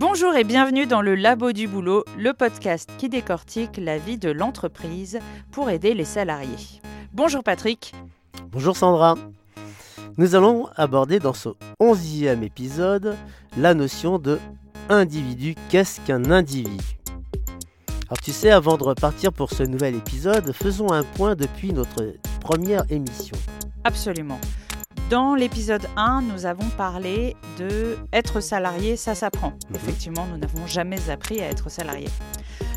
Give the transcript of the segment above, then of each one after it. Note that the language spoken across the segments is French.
Bonjour et bienvenue dans le Labo du Boulot, le podcast qui décortique la vie de l'entreprise pour aider les salariés. Bonjour Patrick. Bonjour Sandra. Nous allons aborder dans ce onzième épisode la notion de individu. Qu'est-ce qu'un individu? Alors tu sais, avant de repartir pour ce nouvel épisode, faisons un point depuis notre première émission. Absolument. Dans l'épisode 1, nous avons parlé de être salarié, ça s'apprend. Mhm. Effectivement, nous n'avons jamais appris à être salarié.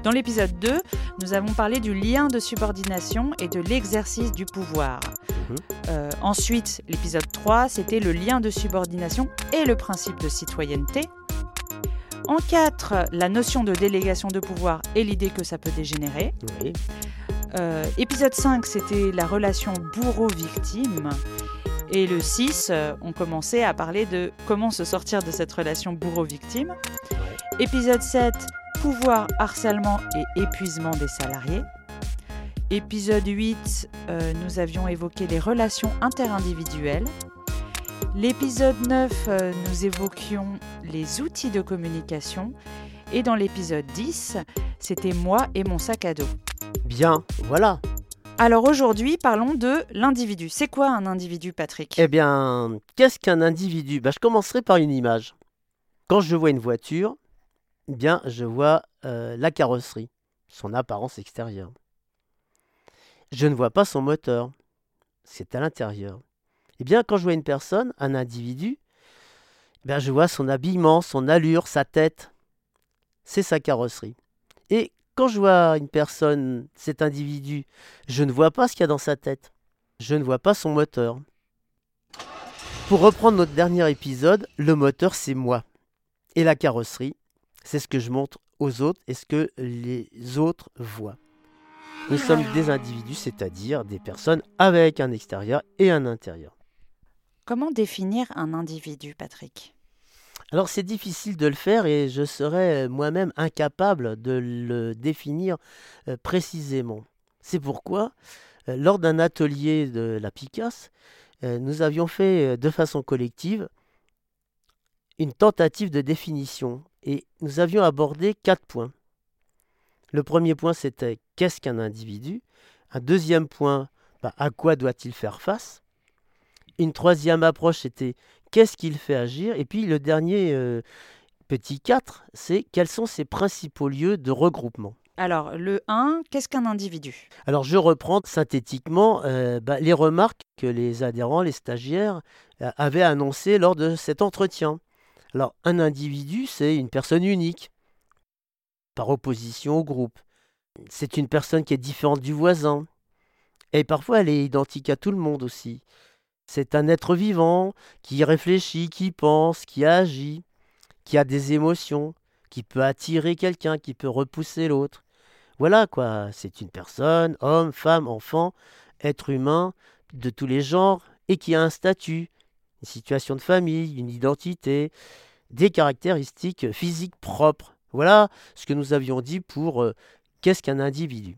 Dans l'épisode 2, nous avons parlé du lien de subordination et de l'exercice du pouvoir. Mhm. Euh, ensuite, l'épisode 3, c'était le lien de subordination et le principe de citoyenneté. En 4, la notion de délégation de pouvoir et l'idée que ça peut dégénérer. Oui. Euh, épisode 5, c'était la relation bourreau-victime. Et le 6, euh, on commençait à parler de comment se sortir de cette relation bourreau-victime. Épisode 7, pouvoir, harcèlement et épuisement des salariés. Épisode 8, euh, nous avions évoqué les relations interindividuelles. L'épisode 9, euh, nous évoquions les outils de communication. Et dans l'épisode 10, c'était moi et mon sac à dos. Bien, voilà. Alors aujourd'hui, parlons de l'individu. C'est quoi un individu, Patrick? Eh bien, qu'est-ce qu'un individu? Bah, Je commencerai par une image. Quand je vois une voiture, eh bien, je vois euh, la carrosserie, son apparence extérieure. Je ne vois pas son moteur, c'est à l'intérieur. Eh bien, quand je vois une personne, un individu, eh bien, je vois son habillement, son allure, sa tête. C'est sa carrosserie. Quand je vois une personne, cet individu, je ne vois pas ce qu'il y a dans sa tête. Je ne vois pas son moteur. Pour reprendre notre dernier épisode, le moteur, c'est moi. Et la carrosserie, c'est ce que je montre aux autres et ce que les autres voient. Nous sommes des individus, c'est-à-dire des personnes avec un extérieur et un intérieur. Comment définir un individu, Patrick? Alors c'est difficile de le faire et je serais moi-même incapable de le définir euh, précisément. C'est pourquoi, euh, lors d'un atelier de la Picasse, euh, nous avions fait euh, de façon collective une tentative de définition et nous avions abordé quatre points. Le premier point, c'était qu'est-ce qu'un individu? Un deuxième point, bah, à quoi doit-il faire face? Une troisième approche, c'était qu'est-ce qu'il fait agir Et puis le dernier euh, petit 4, c'est quels sont ses principaux lieux de regroupement. Alors, le 1, qu'est-ce qu'un individu? Alors je reprends synthétiquement euh, bah, les remarques que les adhérents, les stagiaires, euh, avaient annoncées lors de cet entretien. Alors un individu, c'est une personne unique, par opposition au groupe. C'est une personne qui est différente du voisin. Et parfois elle est identique à tout le monde aussi. C'est un être vivant qui réfléchit, qui pense, qui agit, qui a des émotions, qui peut attirer quelqu'un, qui peut repousser l'autre. Voilà quoi, c'est une personne, homme, femme, enfant, être humain de tous les genres et qui a un statut, une situation de famille, une identité, des caractéristiques physiques propres. Voilà ce que nous avions dit pour euh, qu'est-ce qu'un individu?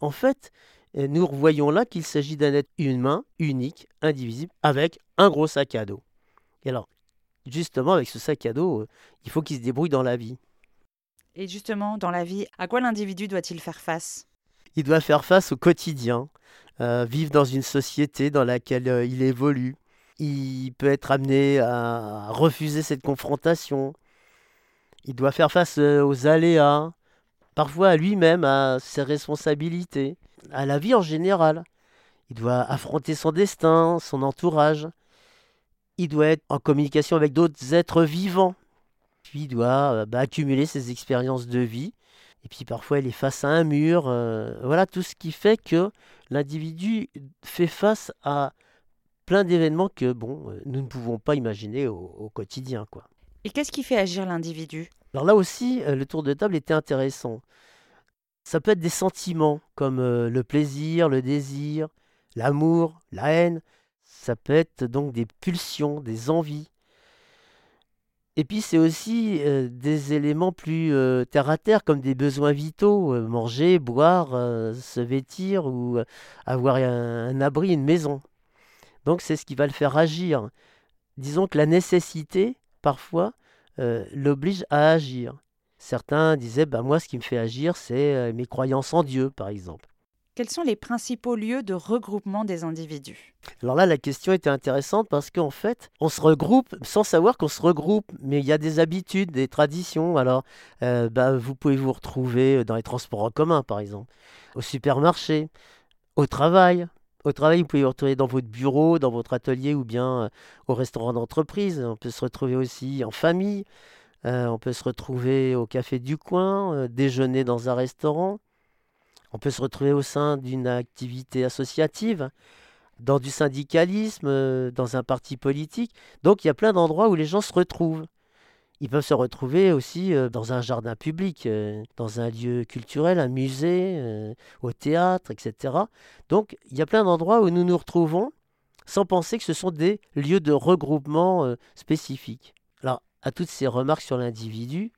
En fait, nous voyons là qu'il s'agit d'un être humain, unique, indivisible, avec un gros sac à dos. Et alors, justement, avec ce sac à dos, euh, il faut qu'il se débrouille dans la vie. Et justement, dans la vie, à quoi l'individu doit-il faire face? Il doit faire face au quotidien, euh, vivre dans une société dans laquelle euh, il évolue. Il peut être amené à refuser cette confrontation. Il doit faire face euh, aux aléas, parfois à lui-même, à ses responsabilités, à la vie en général. Il doit affronter son destin, son entourage. Il doit être en communication avec d'autres êtres vivants. Puis il doit euh, bah, accumuler ses expériences de vie. Et puis parfois il est face à un mur. euh, voilà tout ce qui fait que l'individu fait face à plein d'événements que bon, euh, nous ne pouvons pas imaginer au, au quotidien. Quoi. Et qu'est-ce qui fait agir l'individu? Alors là aussi, le tour de table était intéressant. Ça peut être des sentiments comme euh, le plaisir, le désir, l'amour, la haine. Ça peut être donc des pulsions, des envies. Et puis c'est aussi euh, des éléments plus euh, terre à terre, comme des besoins vitaux, manger, boire, se vêtir ou avoir un, abri, une maison. Donc c'est ce qui va le faire agir. Disons que la nécessité, parfois, l'oblige à agir. Certains disaient, bah, moi ce qui me fait agir, c'est euh, mes croyances en Dieu, par exemple. Quels sont les principaux lieux de regroupement des individus? Alors là, la question était intéressante parce qu'en fait, on se regroupe sans savoir qu'on se regroupe, mais il y a des habitudes, des traditions. Alors, euh, bah, vous pouvez vous retrouver dans les transports en commun, par exemple, au supermarché, au travail. Au travail, vous pouvez vous retrouver dans votre bureau, dans votre atelier ou bien euh, au restaurant d'entreprise. On peut se retrouver aussi en famille. Euh, on peut se retrouver au café du coin, déjeuner dans un restaurant. On peut se retrouver au sein d'une activité associative, dans du syndicalisme, euh, dans un parti politique. Donc il y a plein d'endroits où les gens se retrouvent. Ils peuvent se retrouver aussi euh, dans un jardin public, euh, dans un lieu culturel, un musée, au théâtre, etc. Donc il y a plein d'endroits où nous nous retrouvons sans penser que ce sont des lieux de regroupement spécifiques. À toutes ces remarques sur l'individu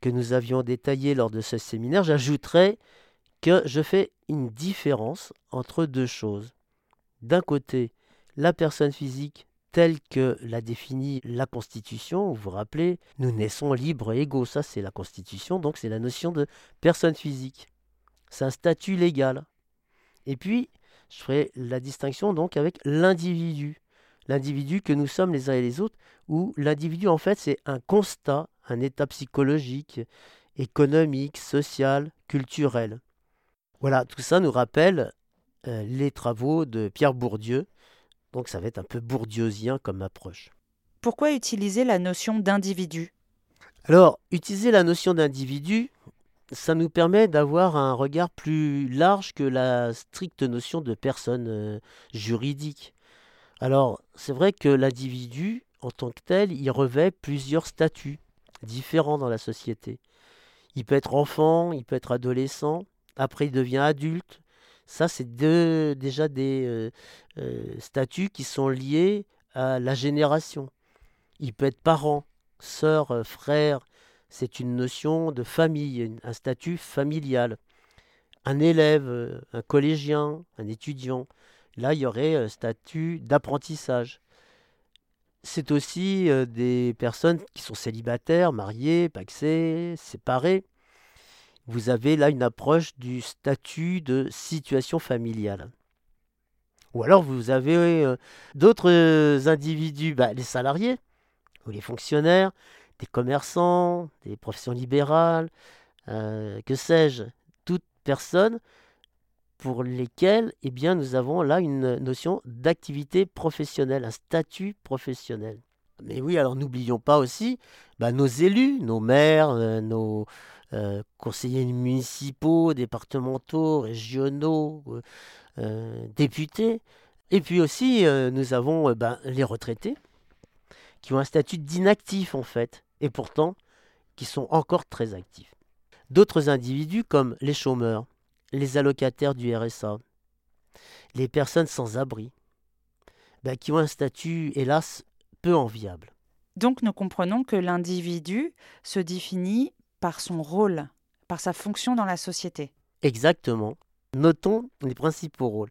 que nous avions détaillées lors de ce séminaire, j'ajouterais que je fais une différence entre deux choses. D'un côté, la personne physique telle que l'a définie la Constitution, vous vous rappelez, nous naissons libres et égaux, ça c'est la Constitution, donc c'est la notion de personne physique. C'est un statut légal. Et puis, je ferai la distinction donc avec l'individu. L'individu que nous sommes les uns et les autres, où l'individu en fait c'est un constat, un état psychologique, économique, social, culturel. Voilà, tout ça nous rappelle euh, les travaux de Pierre Bourdieu. Donc ça va être un peu bourdieusien comme approche. Pourquoi utiliser la notion d'individu? Alors, utiliser la notion d'individu, ça nous permet d'avoir un regard plus large que la stricte notion de personne euh, juridique. Alors, c'est vrai que l'individu, en tant que tel, il revêt plusieurs statuts différents dans la société. Il peut être enfant, il peut être adolescent, après il devient adulte. Ça, c'est déjà des euh, euh, statuts qui sont liés à la génération. Il peut être parent, sœur, euh, frère. C'est une notion de famille, un statut familial. Un élève, un collégien, un étudiant. Là, il y aurait un statut d'apprentissage. C'est aussi des personnes qui sont célibataires, mariées, paxées, séparées vous avez là une approche du statut de situation familiale. Ou alors vous avez euh, d'autres euh, individus, bah, les salariés, ou les fonctionnaires, des commerçants, des professions libérales, euh, que sais-je, toutes personnes pour lesquelles eh bien, nous avons là une notion d'activité professionnelle, un statut professionnel. Mais oui, alors n'oublions pas aussi bah, nos élus, nos maires, nos, euh, conseillers municipaux, départementaux, régionaux, euh, euh, députés. Et puis aussi, nous avons ben, les retraités, qui ont un statut d'inactif en fait, et pourtant qui sont encore très actifs. D'autres individus comme les chômeurs, les allocataires du RSA, les personnes sans abri, ben, qui ont un statut, hélas, peu enviable. Donc nous comprenons que l'individu se définit par son rôle, par sa fonction dans la société. Exactement. Notons les principaux rôles.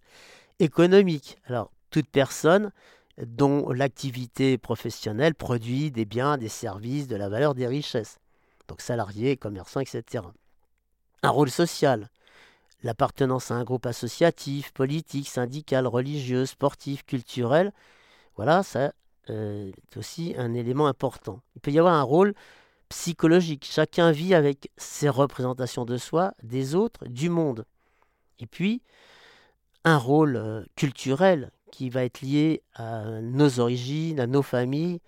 Économique. Alors, toute personne dont l'activité professionnelle produit des biens, des services, de la valeur des richesses. Donc salariés, commerçants, etc. Un rôle social. L'appartenance à un groupe associatif, politique, syndical, religieux, sportif, culturel. Voilà, ça euh, est aussi un élément important. Il peut y avoir un rôle psychologique. Chacun vit avec ses représentations de soi, des autres, du monde. Et puis, un rôle euh, culturel qui va être lié à nos origines, à nos familles,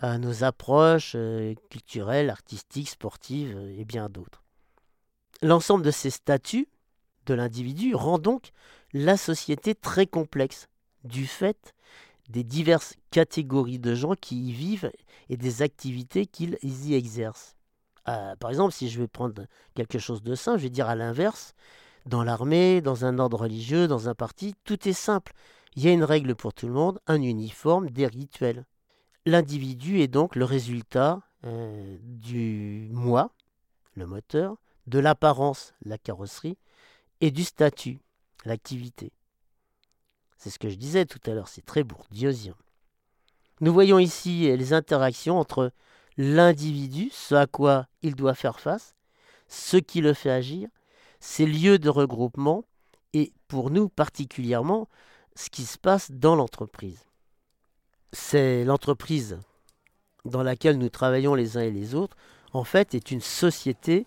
à nos approches euh, culturelles, artistiques, sportives et bien d'autres. L'ensemble de ces statuts de l'individu rend donc la société très complexe du fait des diverses catégories de gens qui y vivent et des activités qu'ils y exercent. Euh, par exemple, si je vais prendre quelque chose de simple, je vais dire à l'inverse, dans l'armée, dans un ordre religieux, dans un parti, tout est simple. Il y a une règle pour tout le monde, un uniforme, des rituels. L'individu est donc le résultat euh, du moi, le moteur, de l'apparence, la carrosserie, et du statut, l'activité. C'est ce que je disais tout à l'heure, c'est très bourdieusien. Nous voyons ici les interactions entre l'individu, ce à quoi il doit faire face, ce qui le fait agir, ses lieux de regroupement et pour nous particulièrement ce qui se passe dans l'entreprise. C'est l'entreprise dans laquelle nous travaillons les uns et les autres, en fait, est une société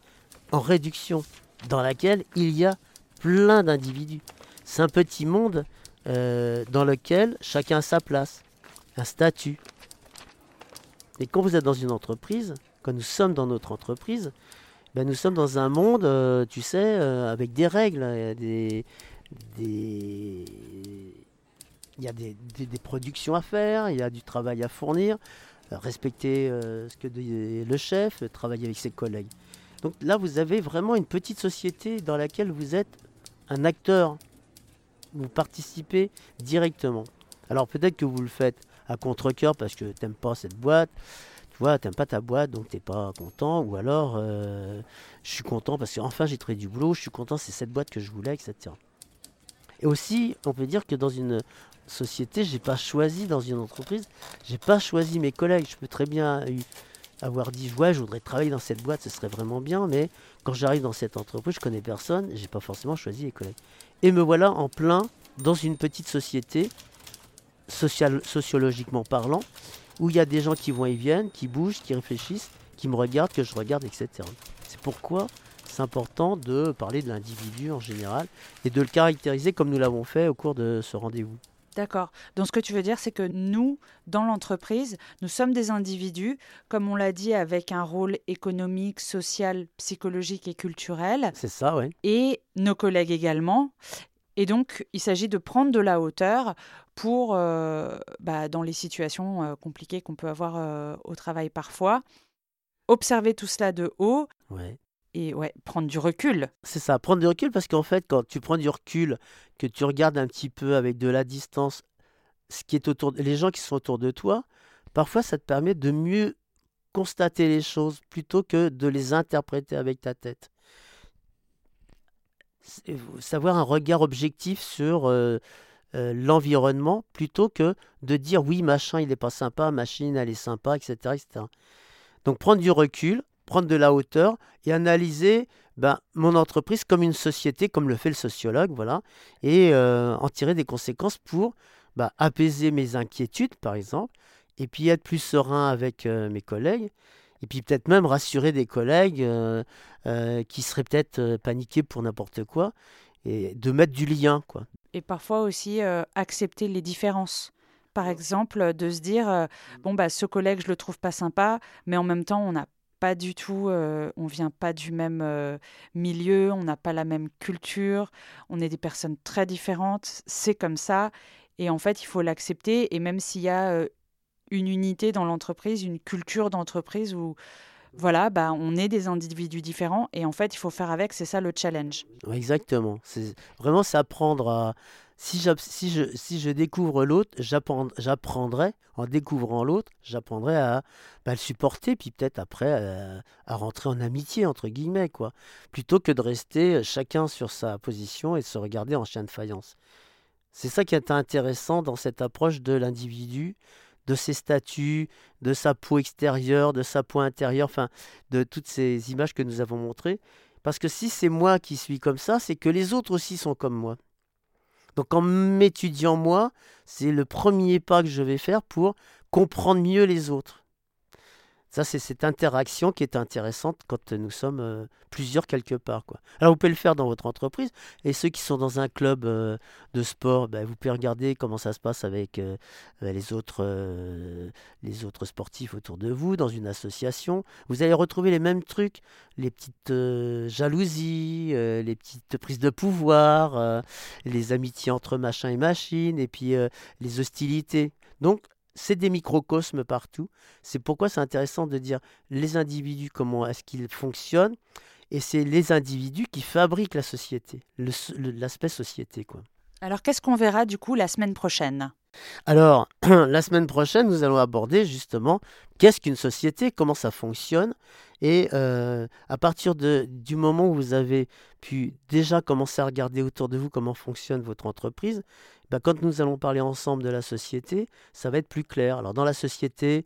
en réduction, dans laquelle il y a plein d'individus. C'est un petit monde euh, dans lequel chacun a sa place, un statut. Et quand vous êtes dans une entreprise, quand nous sommes dans notre entreprise, ben nous sommes dans un monde, euh, tu sais, euh, avec des règles, des, il y a des, des, productions à faire, il y a du travail à fournir, respecter ce que dit le chef, travailler avec ses collègues. Donc là, vous avez vraiment une petite société dans laquelle vous êtes un acteur. Vous participez directement. Alors peut-être que vous le faites à contre-coeur parce que tu n'aimes pas cette boîte. Tu vois, t'aimes pas ta boîte, donc t'es pas content. Ou alors, euh, je suis content parce qu'enfin j'ai trouvé du boulot. Je suis content, c'est cette boîte que je voulais, etc. Et aussi, on peut dire que dans une société, j'ai pas choisi dans une entreprise, j'ai pas choisi mes collègues. Je peux très bien avoir dit ouais je voudrais travailler dans cette boîte ce serait vraiment bien mais quand j'arrive dans cette entreprise je connais personne j'ai pas forcément choisi les collègues. Et me voilà en plein dans une petite société sociologiquement parlant où il y a des gens qui vont et viennent qui bougent qui réfléchissent qui me regardent que je regarde etc c'est pourquoi c'est important de parler de l'individu en général et de le caractériser comme nous l'avons fait au cours de ce rendez-vous D'accord. Donc ce que tu veux dire, c'est que nous, dans l'entreprise, nous sommes des individus, comme on l'a dit, avec un rôle économique, social, psychologique et culturel. C'est ça, oui. Et nos collègues également. Et donc, il s'agit de prendre de la hauteur pour, euh, bah, dans les situations euh, compliquées qu'on peut avoir euh, au travail parfois, observer tout cela de haut. Ouais et ouais, prendre du recul. C'est ça, prendre du recul parce qu'en fait, quand tu prends du recul, que tu regardes un petit peu avec de la distance ce qui est autour, les gens qui sont autour de toi, parfois ça te permet de mieux constater les choses plutôt que de les interpréter avec ta tête. Savoir un regard objectif sur euh, euh, l'environnement plutôt que de dire oui, machin il est pas sympa, machine elle est sympa, etc. Donc prendre du recul, prendre de la hauteur et analyser ben, mon entreprise comme une société, comme le fait le sociologue, voilà, et euh, en tirer des conséquences pour ben, apaiser mes inquiétudes, par exemple, et puis être plus serein avec euh, mes collègues, et puis peut-être même rassurer des collègues euh, qui seraient peut-être paniqués pour n'importe quoi, et de mettre du lien, quoi. Et parfois aussi accepter les différences par exemple, de se dire bon bah ce collègue je le trouve pas sympa, mais en même temps on n'a pas du tout, euh, on vient pas du même euh, milieu, on n'a pas la même culture, on est des personnes très différentes, c'est comme ça. Et en fait, il faut l'accepter. Et même s'il y a euh, une unité dans l'entreprise, une culture d'entreprise où voilà, bah, on est des individus différents et en fait, il faut faire avec, c'est ça le challenge. Exactement. C'est vraiment s'apprendre à, si, si, je, si je découvre l'autre, j'apprendrai, en découvrant l'autre, j'apprendrai à bah, le supporter, puis peut-être après euh, à rentrer en amitié, entre guillemets, quoi. Plutôt que de rester euh, chacun sur sa position et de se regarder en chien de faïence. C'est ça qui est intéressant dans cette approche de l'individu, de ses statuts, de sa peau extérieure, de sa peau intérieure, enfin, de toutes ces images que nous avons montrées. Parce que si c'est moi qui suis comme ça, c'est que les autres aussi sont comme moi. Donc en m'étudiant moi, c'est le premier pas que je vais faire pour comprendre mieux les autres. Ça, c'est cette interaction qui est intéressante quand nous sommes euh, plusieurs quelque part. Quoi. Alors, vous pouvez le faire dans votre entreprise. Et ceux qui sont dans un club euh, de sport, ben, vous pouvez regarder comment ça se passe avec euh, ben, les, autres, les autres sportifs autour de vous, dans une association. Vous allez retrouver les mêmes trucs, les petites jalousies, les petites prises de pouvoir, les amitiés entre machin et machine, et puis les hostilités. Donc, c'est des microcosmes partout. C'est pourquoi c'est intéressant de dire les individus, comment est-ce qu'ils fonctionnent, et c'est les individus qui fabriquent la société, l'aspect société. Quoi. Alors qu'est-ce qu'on verra du coup la semaine prochaine? Alors, la semaine prochaine, nous allons aborder justement qu'est-ce qu'une société, comment ça fonctionne, et euh, à partir du moment où vous avez pu déjà commencer à regarder autour de vous comment fonctionne votre entreprise, bah, quand nous allons parler ensemble de la société, ça va être plus clair. Alors dans la société,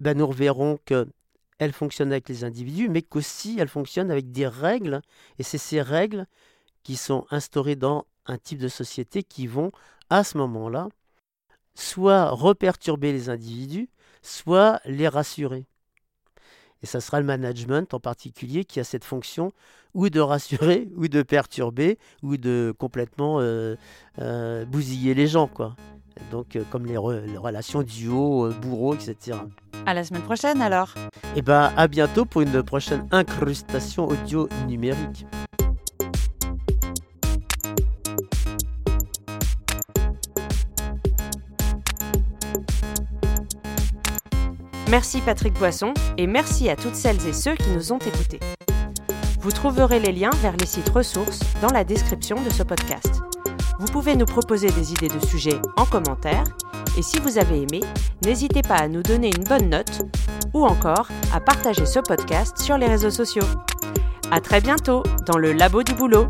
ben, nous reverrons qu'elle fonctionne avec les individus, mais qu'aussi elle fonctionne avec des règles, et c'est ces règles qui sont instaurées dans un type de société qui vont, à ce moment-là, soit reperturber les individus, soit les rassurer. Et ça sera le management en particulier qui a cette fonction ou de rassurer, ou de perturber, ou de complètement euh, euh, bousiller les gens. quoi. Donc, euh, comme les, relations duo, bourreau, etc. À la semaine prochaine alors. Et eh ben, à bientôt pour une prochaine incrustation audio numérique. Merci Patrick Boisson et merci à toutes celles et ceux qui nous ont écoutés. Vous trouverez les liens vers les sites ressources dans la description de ce podcast. Vous pouvez nous proposer des idées de sujets en commentaire et si vous avez aimé, n'hésitez pas à nous donner une bonne note ou encore à partager ce podcast sur les réseaux sociaux. À très bientôt dans le labo du boulot.